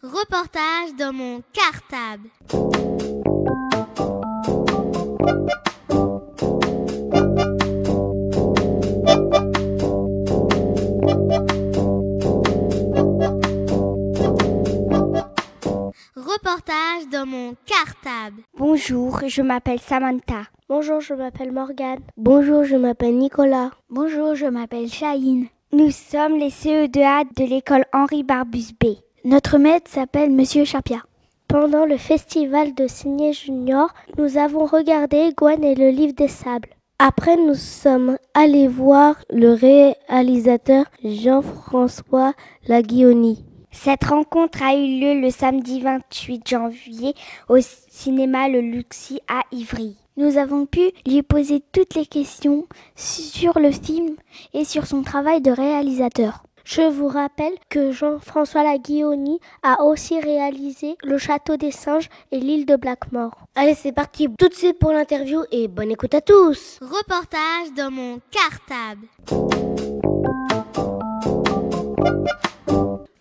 Reportage dans mon cartable. Reportage dans mon cartable. Bonjour, je m'appelle Samantha. Bonjour, je m'appelle Morgane. Bonjour, je m'appelle Nicolas. Bonjour, je m'appelle Chahine. Nous sommes les CE2A de l'école Henri Barbus B. Notre maître s'appelle Monsieur Chapia. Pendant le festival de Signé Junior, nous avons regardé Gwen et le livre des sables. Après, nous sommes allés voir le réalisateur Jean-François Laguioni. Cette rencontre a eu lieu le samedi 28 janvier au cinéma Le Luxi à Ivry. Nous avons pu lui poser toutes les questions sur le film et sur son travail de réalisateur. Je vous rappelle que Jean-François Laguioni a aussi réalisé Le Château des Singes et l'île de Blackmore. Allez, c'est parti, tout de suite pour l'interview et bonne écoute à tous. Reportage dans mon cartable.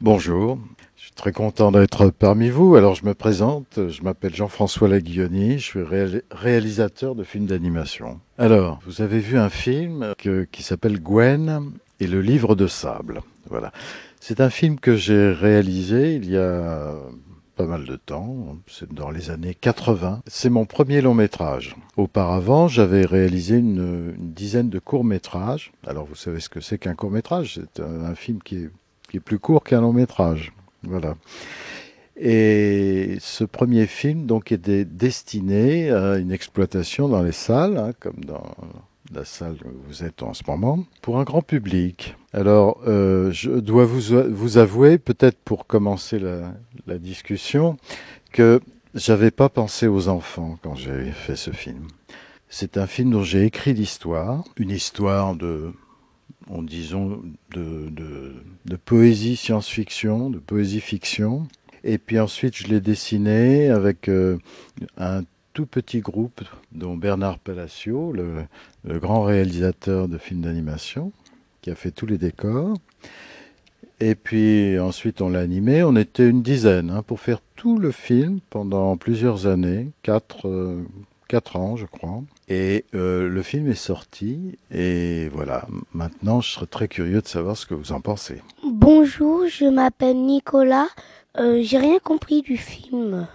Bonjour, je suis très content d'être parmi vous. Alors je me présente, je m'appelle Jean-François Laguioni, je suis réalisateur de films d'animation. Alors, vous avez vu un film qui s'appelle Gwen et le livre de sable. Voilà. C'est un film que j'ai réalisé il y a pas mal de temps, c'est dans les années 80. C'est mon premier long métrage. Auparavant, j'avais réalisé une, dizaine de courts métrages. Alors vous savez ce que c'est qu'un court métrage C'est un, film qui est, plus court qu'un long métrage. Voilà. Et ce premier film donc était destiné à une exploitation dans les salles, hein, comme dans la salle où vous êtes en ce moment, pour un grand public. Alors, euh, je dois vous, vous avouer, peut-être pour commencer la, discussion, que j'avais pas pensé aux enfants quand j'ai fait ce film. C'est un film dont j'ai écrit l'histoire, une histoire de, en disons, de, de, poésie science-fiction, de poésie fiction. Et puis ensuite, je l'ai dessiné avec euh, un tout petit groupe dont Bernard Palacio, le, grand réalisateur de films d'animation, qui a fait tous les décors. Et puis ensuite on l'a animé, on était une dizaine hein, pour faire tout le film pendant plusieurs années, quatre, euh, quatre ans je crois. Et euh, le film est sorti et voilà, maintenant je serais très curieux de savoir ce que vous en pensez. Bonjour, je m'appelle Nicolas, euh, j'ai rien compris du film.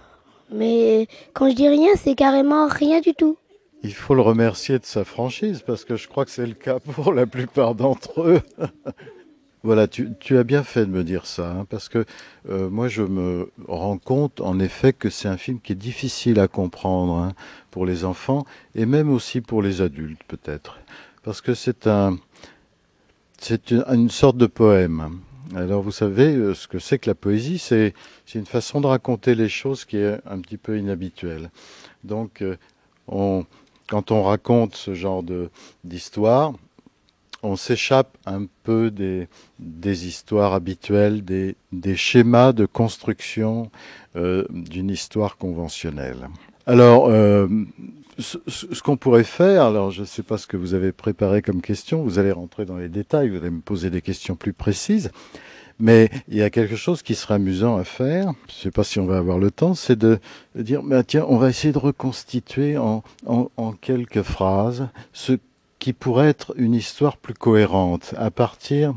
Mais quand je dis rien, c'est carrément rien du tout. Il faut le remercier de sa franchise parce que je crois que c'est le cas pour la plupart d'entre eux. voilà, tu, as bien fait de me dire ça, hein, parce que euh, moi je me rends compte en effet que c'est un film qui est difficile à comprendre hein, pour les enfants et même aussi pour les adultes peut-être, parce que c'est un, c'est une sorte de poème. Alors vous savez, euh, ce que c'est que la poésie, c'est une façon de raconter les choses qui est un petit peu inhabituelle. Donc euh, on, quand on raconte ce genre d'histoire, on s'échappe un peu des, des, histoires habituelles, des, des, schémas de construction euh, d'une histoire conventionnelle. Alors, euh, ce, ce qu'on pourrait faire, alors je ne sais pas ce que vous avez préparé comme question, vous allez rentrer dans les détails, vous allez me poser des questions plus précises, mais il y a quelque chose qui serait amusant à faire, je ne sais pas si on va avoir le temps, c'est de, dire, bah, tiens, on va essayer de reconstituer en, en, quelques phrases ce qui pourrait être une histoire plus cohérente à partir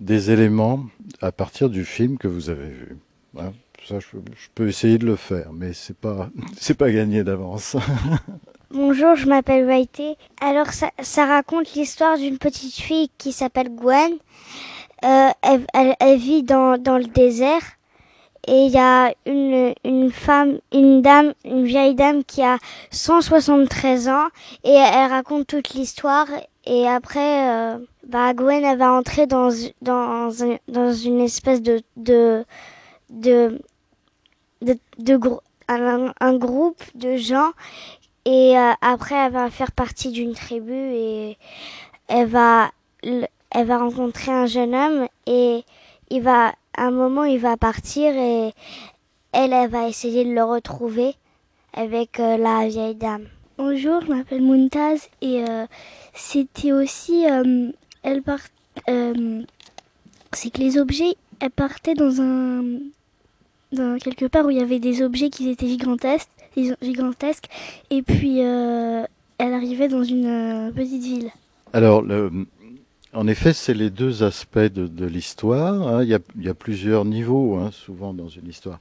des éléments, à partir du film que vous avez vu. Hein ça, je, je, peux essayer de le faire, mais c'est pas, c'est pas gagné d'avance. Bonjour, je m'appelle Waité. Alors, ça, ça raconte l'histoire d'une petite fille qui s'appelle Gwen. Euh, elle, vit dans, dans le désert et il y a une, une femme, une dame, une vieille dame qui a 173 ans et elle raconte toute l'histoire et après, euh, bah Gwen elle va entrer dans dans dans une espèce de de de de, de, un, groupe de gens et euh, après, elle va faire partie d'une tribu et elle va, elle va rencontrer un jeune homme et il va, à un moment, il va partir et elle, elle va essayer de le retrouver avec euh, la vieille dame. Bonjour, je m'appelle Muntaz et euh, c'était aussi, euh, elle part, c'est que les objets, elles partaient dans un, dans quelque part où il y avait des objets qui étaient gigantesques, gigantesques et puis elle arrivait dans une petite ville. Alors, le, en effet, c'est les deux aspects de, l'histoire. Hein. Il, y a plusieurs niveaux, hein, souvent dans une histoire.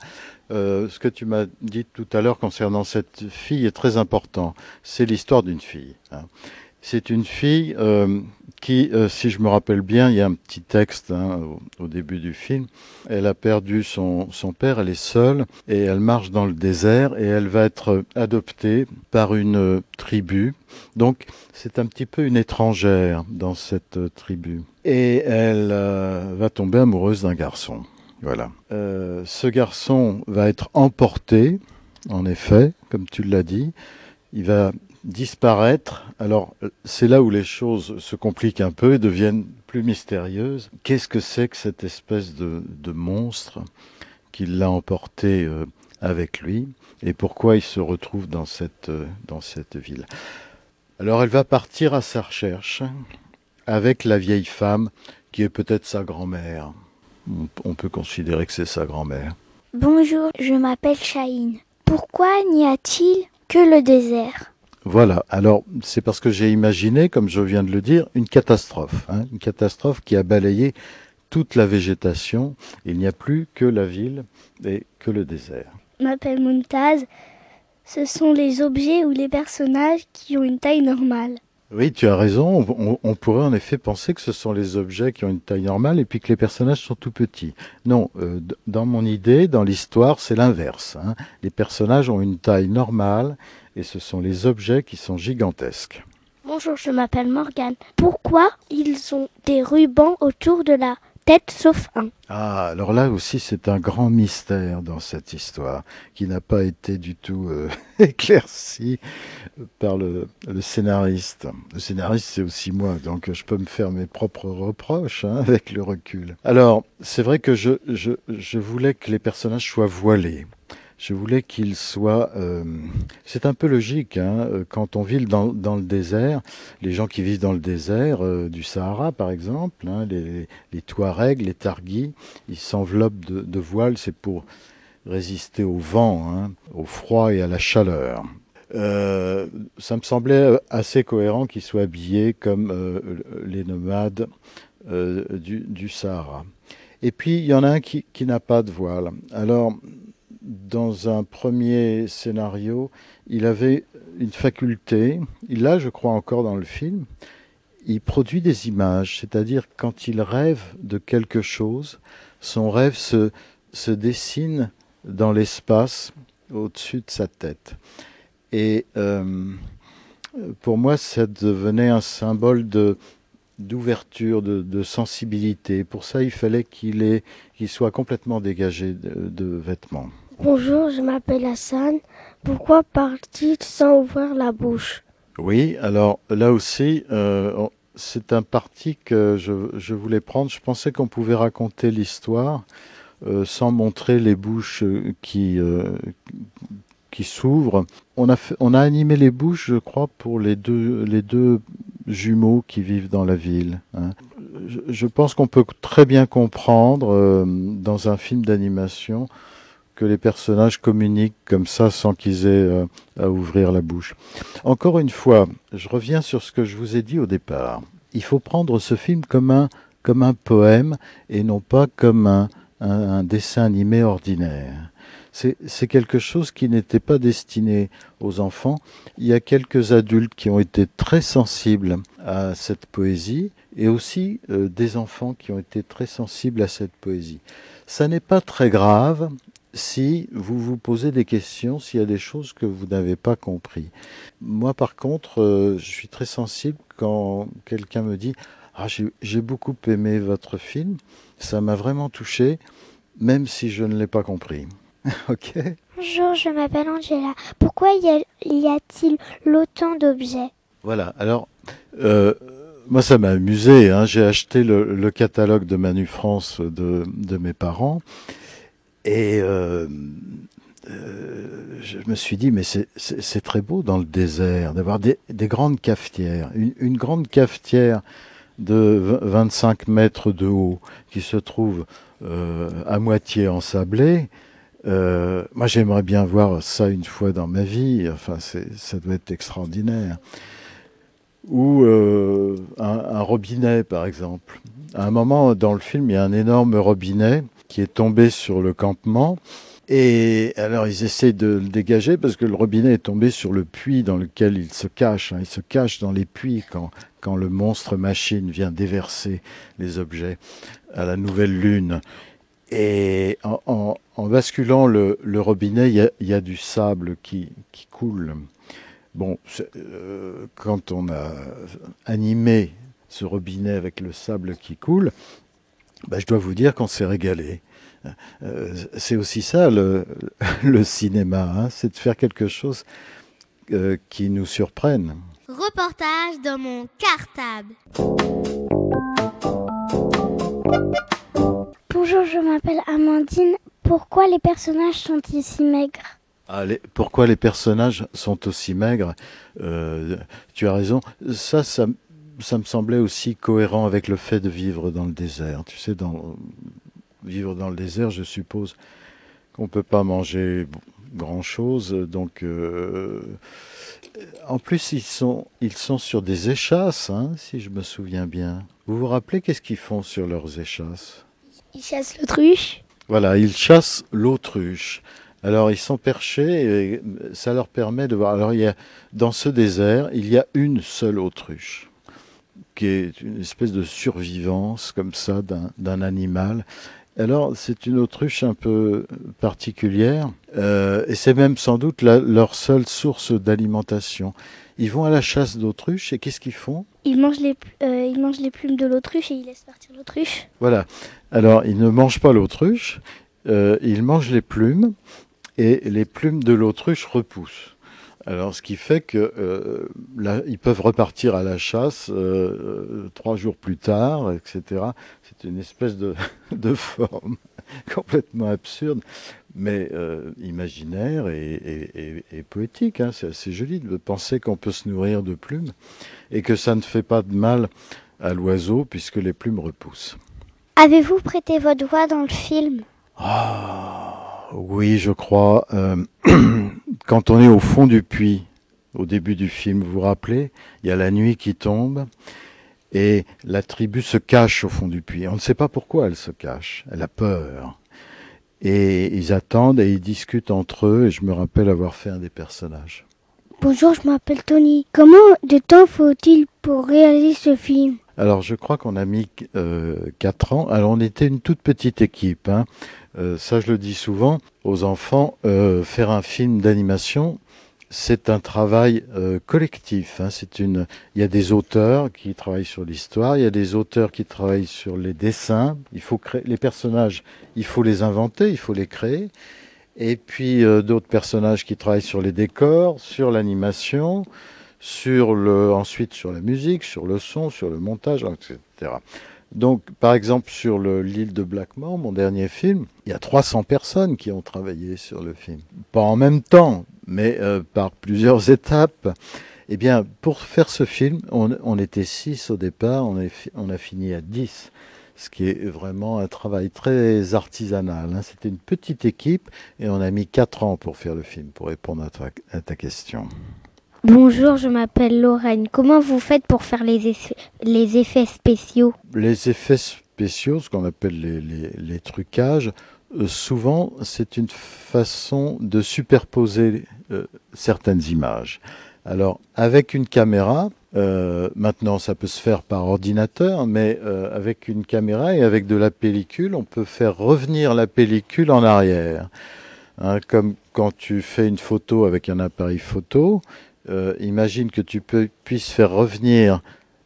Euh, ce que tu m'as dit tout à l'heure concernant cette fille est très important. C'est l'histoire d'une fille. Hein. C'est une fille euh, qui, euh, si je me rappelle bien, il y a un petit texte hein, au, début du film. Elle a perdu son, père, elle est seule et elle marche dans le désert et elle va être adoptée par une euh, tribu. Donc c'est un petit peu une étrangère dans cette tribu. Et elle va tomber amoureuse d'un garçon. Voilà. ce garçon va être emporté, en effet, comme tu l'as dit. Il va disparaître. Alors c'est là où les choses se compliquent un peu et deviennent plus mystérieuses. Qu'est-ce que c'est que cette espèce de, monstre qui l'a emporté euh, avec lui et pourquoi il se retrouve dans cette, euh, ville? Alors elle va partir à sa recherche avec la vieille femme qui est peut-être sa grand-mère. On peut considérer que c'est sa grand-mère. Bonjour, je m'appelle Chahine. Pourquoi n'y a-t-il que le désert? Voilà. Alors, c'est parce que j'ai imaginé, comme je viens de le dire, une catastrophe. Hein, une catastrophe qui a balayé toute la végétation. Il n'y a plus que la ville et que le désert. Je m'appelle Muntaz. Ce sont les objets ou les personnages qui ont une taille normale. Oui, tu as raison. On, pourrait en effet penser que ce sont les objets qui ont une taille normale et puis que les personnages sont tout petits. Non, euh, dans mon idée, dans l'histoire, c'est l'inverse. Hein. Les personnages ont une taille normale et ce sont les objets qui sont gigantesques. Bonjour, je m'appelle Morgane. Pourquoi ils ont des rubans autour de la tête sauf un Ah, alors là aussi c'est un grand mystère dans cette histoire qui n'a pas été du tout euh, éclairci par le, scénariste. Le scénariste c'est aussi moi, donc je peux me faire mes propres reproches hein, avec le recul. Alors, c'est vrai que je, je, je voulais que les personnages soient voilés je voulais qu'il soit. Euh, c'est un peu logique, hein, euh, quand on vit dans, dans, le désert, les gens qui vivent dans le désert euh, du Sahara, par exemple, hein, les, les Touaregs, les Targhis, ils s'enveloppent de, de voiles, c'est pour résister au vent, hein, au froid et à la chaleur. Euh, ça me semblait assez cohérent qu'ils soient habillés comme les nomades du, du, Sahara. Et puis, il y en a un qui, qui n'a pas de voile. Alors, dans un premier scénario, il avait une faculté, il l'a je crois encore dans le film, il produit des images, c'est-à-dire quand il rêve de quelque chose, son rêve se, se dessine dans l'espace au-dessus de sa tête. Et euh, pour moi, ça devenait un symbole de d'ouverture, de, sensibilité. Pour ça, il fallait qu'il qu'il soit complètement dégagé de vêtements. Bonjour, je m'appelle Hassan. Pourquoi partit sans ouvrir la bouche? Oui, alors là aussi, euh, c'est un parti que je, voulais prendre. Je pensais qu'on pouvait raconter l'histoire euh, sans montrer les bouches qui, euh, qui s'ouvrent. On a, on a animé les bouches, je crois, pour les deux, les deux jumeaux qui vivent dans la ville. Hein. je, pense qu'on peut très bien comprendre dans un film d'animation que les personnages communiquent comme ça sans qu'ils aient euh, à ouvrir la bouche. Encore une fois, je reviens sur ce que je vous ai dit au départ. Il faut prendre ce film comme un, comme un poème et non pas comme un, un, dessin animé ordinaire. C'est quelque chose qui n'était pas destiné aux enfants. Il y a quelques adultes qui ont été très sensibles à cette poésie et aussi euh, des enfants qui ont été très sensibles à cette poésie. Ça n'est pas très grave si vous vous posez des questions, s'il y a des choses que vous n'avez pas compris. Moi, par contre, euh, je suis très sensible quand quelqu'un me dit ah, j'ai beaucoup aimé votre film, ça m'a vraiment touché, même si je ne l'ai pas compris. ok Bonjour, je m'appelle Angela. Pourquoi y a-t-il autant d'objets? Voilà, alors, euh, moi ça m'a amusé. Hein. J'ai acheté le, le, catalogue de Manu France de, de mes parents. Et euh, euh, je me suis dit, mais c'est très beau dans le désert d'avoir des, des, grandes cafetières. Une, une, grande cafetière de 25 mètres de haut qui se trouve euh, à moitié ensablée. Euh, moi, j'aimerais bien voir ça une fois dans ma vie. Enfin, ça doit être extraordinaire. Ou euh, un, robinet, par exemple. À un moment dans le film, il y a un énorme robinet qui est tombé sur le campement. Et alors ils essaient de le dégager parce que le robinet est tombé sur le puits dans lequel il se cache. Hein. Il se cache dans les puits quand, quand le monstre machine vient déverser les objets à la nouvelle lune. Et en, basculant le, robinet, il y, a, du sable qui, coule. Bon, euh, quand on a animé ce robinet avec le sable qui coule, bah, je dois vous dire qu'on s'est régalé. Euh, c'est aussi ça le, cinéma, hein, c'est de faire quelque chose euh, qui nous surprenne. Reportage dans mon cartable. Bonjour, je m'appelle Amandine. Pourquoi les personnages sont-ils si maigres? Ah, Pourquoi les personnages sont aussi maigres? Euh, Tu as raison. Ça, ça, me semblait aussi cohérent avec le fait de vivre dans le désert. Tu sais, dans, vivre dans le désert, je suppose qu'on ne peut pas manger grand-chose. Donc, euh, en plus, ils sont, ils sont sur des échasses, hein, si je me souviens bien. Vous vous rappelez qu'est-ce qu'ils font sur leurs échasses? Ils chassent l'autruche. Voilà, ils chassent l'autruche. Alors ils sont perchés et ça leur permet de voir. Alors il y a, dans ce désert, il y a une seule autruche qui est une espèce de survivance comme ça d'un animal. Alors c'est une autruche un peu particulière euh, et c'est même sans doute leur seule source d'alimentation. Ils vont à la chasse d'autruches et qu'est-ce qu'ils font? Ils mangent, les, euh, ils mangent les plumes de l'autruche et ils laissent partir l'autruche. Voilà. Alors, ils ne mangent pas l'autruche, euh, ils mangent les plumes et les plumes de l'autruche repoussent. Alors, ce qui fait que euh, là, ils peuvent repartir à la chasse trois jours plus tard, etc. C'est une espèce de, de forme complètement absurde mais euh, imaginaire et, poétique. Hein. C'est assez joli de penser qu'on peut se nourrir de plumes et que ça ne fait pas de mal à l'oiseau puisque les plumes repoussent. Avez-vous prêté votre voix dans le film? Ah, Oui, je crois. Euh, quand on est au fond du puits, au début du film, vous vous rappelez, il y a la nuit qui tombe et la tribu se cache au fond du puits. On ne sait pas pourquoi elle se cache. Elle a peur. Et ils attendent et ils discutent entre eux. Et je me rappelle avoir fait un des personnages. Bonjour, je m'appelle Tony. Comment de temps faut-il pour réaliser ce film? Alors, je crois qu'on a mis euh, 4 ans. Alors, on était une toute petite équipe. Hein. Euh, ça, je le dis souvent aux enfants. Euh, faire un film d'animation, c'est un travail euh, collectif. Hein. C'est une. Il y a des auteurs qui travaillent sur l'histoire. Il y a des auteurs qui travaillent sur les dessins. Il faut créer les personnages. Il faut les inventer. Il faut les créer. Et puis d'autres personnages qui travaillent sur les décors, sur l'animation, sur le ensuite sur la musique, sur le son, sur le montage, etc. Donc, par exemple, sur l'île de Blackmore, mon dernier film, il y a 300 personnes qui ont travaillé sur le film. Pas en même temps, mais euh, par plusieurs étapes. Eh bien, pour faire ce film, on, était six au départ, on, a fini à 10, ce qui est vraiment un travail très artisanal. Hein. C'était une petite équipe et on a mis quatre ans pour faire le film, pour répondre à ta, question. Bonjour, je m'appelle Lorraine. Comment vous faites pour faire les, effets spéciaux? Les effets spéciaux, ce qu'on appelle les trucages, euh, souvent, c'est une façon de superposer euh, certaines images. Alors, avec une caméra, euh, maintenant ça peut se faire par ordinateur, mais avec une caméra et avec de la pellicule, on peut faire revenir la pellicule en arrière. Hein, comme quand tu fais une photo avec un appareil photo, imagine que tu puisses faire revenir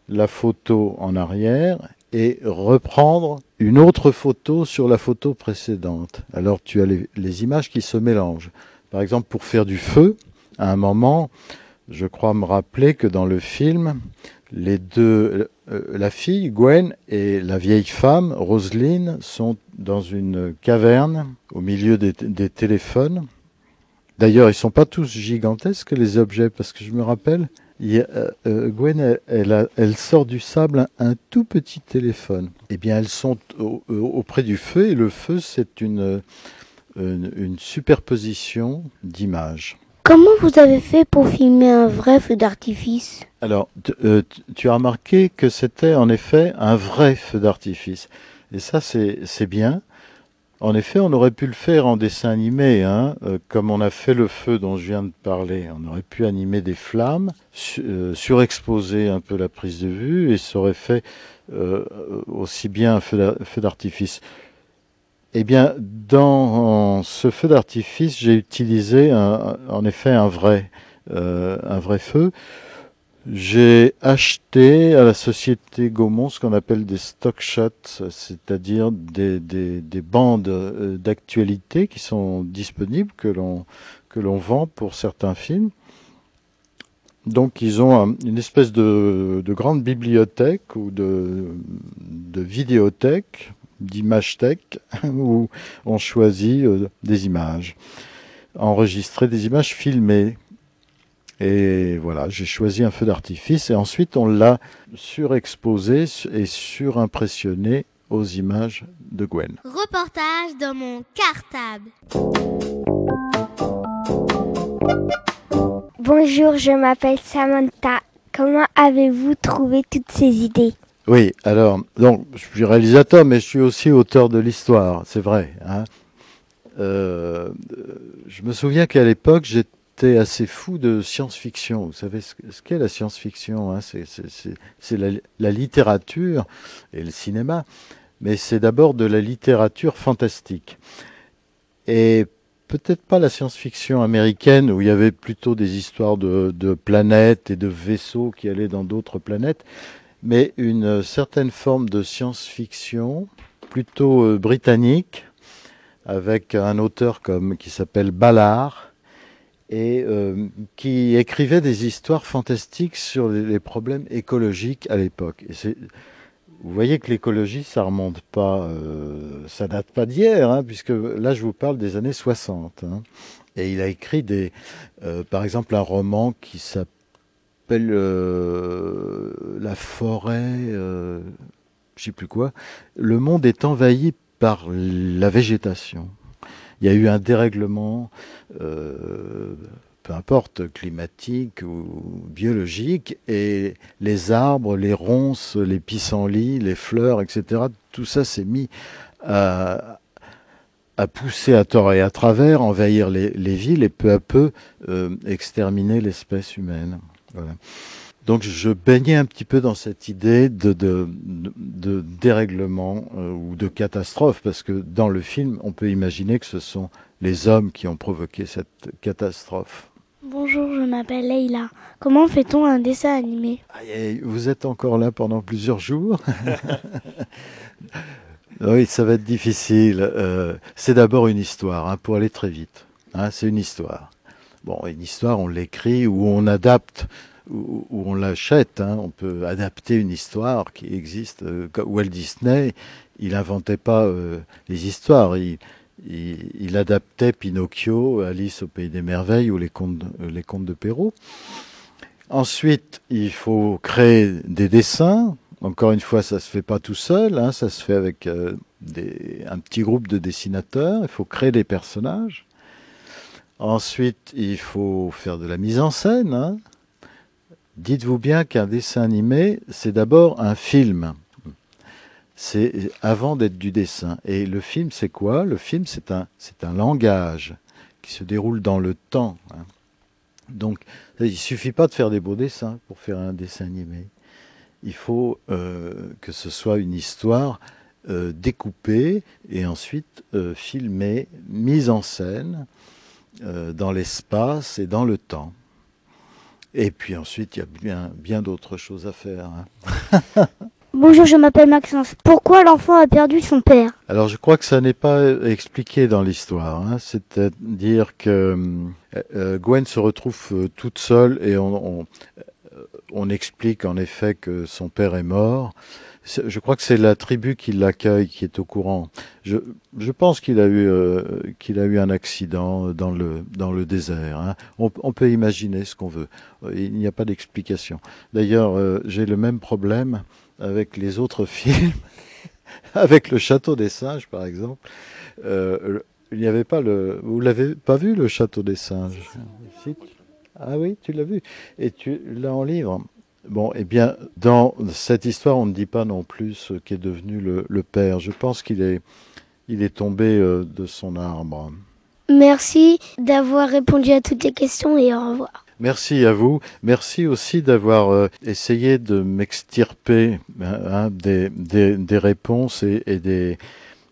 la photo en arrière et reprendre une autre photo sur la photo précédente. Alors tu as les, images qui se mélangent. Par exemple, pour faire du feu, à un moment, je crois me rappeler que dans le film, les deux, euh, la fille Gwen et la vieille femme Roselyne sont dans une caverne au milieu des téléphones. D'ailleurs, ils sont pas tous gigantesques les objets parce que je me rappelle, euh, euh, Gwen, elle, sort du sable un, tout petit téléphone. Eh bien, elles sont euh, auprès du feu, et le feu, c'est une, une, superposition d'images. Comment vous avez fait pour filmer un vrai feu d'artifice? Alors, euh, tu as remarqué que c'était en effet un vrai feu d'artifice. Et ça, c'est bien. En effet, on aurait pu le faire en dessin animé, hein, euh, comme on a fait le feu dont je viens de parler. On aurait pu animer des flammes, euh, surexposer un peu la prise de vue, et ça aurait fait euh, aussi bien un feu d'artifice. Eh bien, dans ce feu d'artifice, j'ai utilisé en effet un vrai, un vrai feu. J'ai acheté à la société Gaumont ce qu'on appelle des stock shots, c'est-à-dire des, des, des, bandes euh, d'actualité qui sont disponibles, que l'on que l'on vend pour certains films. Donc ils ont une espèce de, de, grande bibliothèque ou de, de vidéothèque, d'image tech, où on choisit euh, des images, enregistrer des images filmées et voilà, j'ai choisi un feu d'artifice et ensuite on l'a surexposé et surimpressionné aux images de Gwen. Reportage dans mon cartable. Bonjour, je m'appelle Samantha. Comment avez-vous trouvé toutes ces idées? Oui, alors, donc, je suis réalisateur, mais je suis aussi auteur de l'histoire, c'est vrai. Hein. Euh, je me souviens qu'à l'époque, j'étais assez fou de science-fiction. Vous savez ce, qu'est la science-fiction hein? C'est la, la, littérature et le cinéma, mais c'est d'abord de la littérature fantastique. Et peut-être pas la science-fiction américaine où il y avait plutôt des histoires de, de planètes et de vaisseaux qui allaient dans d'autres planètes, mais une certaine forme de science-fiction plutôt euh, britannique avec un auteur comme qui s'appelle Ballard et euh, qui écrivait des histoires fantastiques sur les, problèmes écologiques à l'époque. Vous voyez que l'écologie, ça remonte pas, euh, ça date pas d'hier, hein, puisque là je vous parle des années 60. Hein. Et il a écrit des, euh, par exemple, un roman qui s'appelle euh, La forêt, je sais plus quoi. Le monde est envahi par la végétation il y a eu un dérèglement, euh, peu importe, climatique ou biologique, et les arbres, les ronces, les pissenlits, les fleurs, etc., tout ça s'est mis à, pousser à tort et à travers, envahir les, villes et peu à peu euh, exterminer l'espèce humaine. Voilà. Donc je baignais un petit peu dans cette idée de, de, de, dérèglement euh, ou de catastrophe, parce que dans le film, on peut imaginer que ce sont les hommes qui ont provoqué cette catastrophe. Bonjour, je m'appelle Leila. Comment fait-on un dessin animé? Vous êtes encore là pendant plusieurs jours? Oui, ça va être difficile. Euh, c'est d'abord une histoire, hein, pour aller très vite. Hein, c'est une histoire. Bon, une histoire, on l'écrit ou on adapte où, on l'achète. Hein. On peut adapter une histoire qui existe. Euh, Walt Disney, il inventait pas euh, les histoires. Il, adaptait Pinocchio, Alice au pays des merveilles ou les contes, euh, de Perrault. Ensuite, il faut créer des dessins. Encore une fois, ça se fait pas tout seul, hein, ça se fait avec un petit groupe de dessinateurs. Il faut créer des personnages. Ensuite, il faut faire de la mise en scène. Hein. Dites-vous bien qu'un dessin animé, c'est d'abord un film. C'est avant d'être du dessin. Et le film, c'est quoi? Le film, c'est un, un langage qui se déroule dans le temps. Hein. Donc, il suffit pas de faire des beaux dessins pour faire un dessin animé. Il faut euh, que ce soit une histoire euh, découpée et ensuite euh, filmée, mise en scène dans l'espace et dans le temps. Et puis ensuite, il y a bien, bien d'autres choses à faire. Hein. Bonjour, je m'appelle Maxence. Pourquoi l'enfant a perdu son père? Alors, je crois que ça n'est pas expliqué dans l'histoire. Hein. C'est-à-dire que euh, euh, Gwen se retrouve euh, toute seule et on, on, on, explique en effet que son père est mort je crois que c'est la tribu qui l'accueille qui est au courant. Je, je pense qu'il a eu euh, qu'il a eu un accident dans le dans le désert. Hein. On, on, peut imaginer ce qu'on veut. Il n'y a pas d'explication. D'ailleurs, euh, j'ai le même problème avec les autres films, avec le Château des singes, par exemple. Euh, Il n'y avait pas le. Vous l'avez pas vu le château des singes? Ah oui, tu l'as vu. Et tu l'as en livre. Bon, eh bien, dans cette histoire, on ne dit pas non plus ce qu'est devenu le, père. Je pense qu'il est, il est tombé euh, de son arbre. Merci d'avoir répondu à toutes les questions et au revoir. Merci à vous. Merci aussi d'avoir euh, essayé de m'extirper hein, des, des, réponses et, des,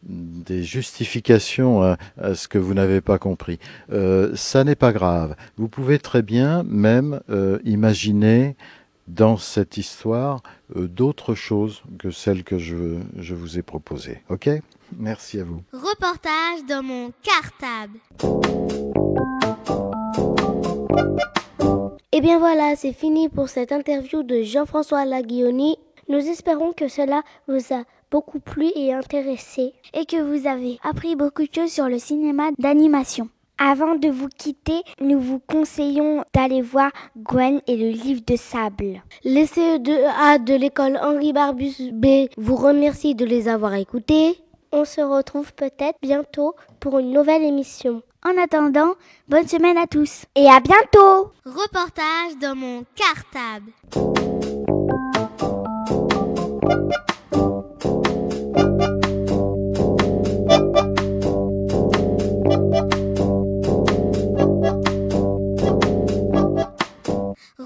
des justifications à, ce que vous n'avez pas compris. Euh, ça n'est pas grave. Vous pouvez très bien même euh, imaginer dans cette histoire euh, d'autres choses que celles que je, je vous ai proposées. Ok? Merci à vous. Reportage dans mon cartable. Et eh bien voilà, c'est fini pour cette interview de Jean-François Laguioni. Nous espérons que cela vous a beaucoup plu et intéressé. Et que vous avez appris beaucoup de choses sur le cinéma d'animation. Avant de vous quitter, nous vous conseillons d'aller voir Gwen et le livre de sable. Les CE2A de l'école Henri Barbus B vous remercie de les avoir écoutés. On se retrouve peut-être bientôt pour une nouvelle émission. En attendant, bonne semaine à tous. Et à bientôt Reportage dans mon cartable.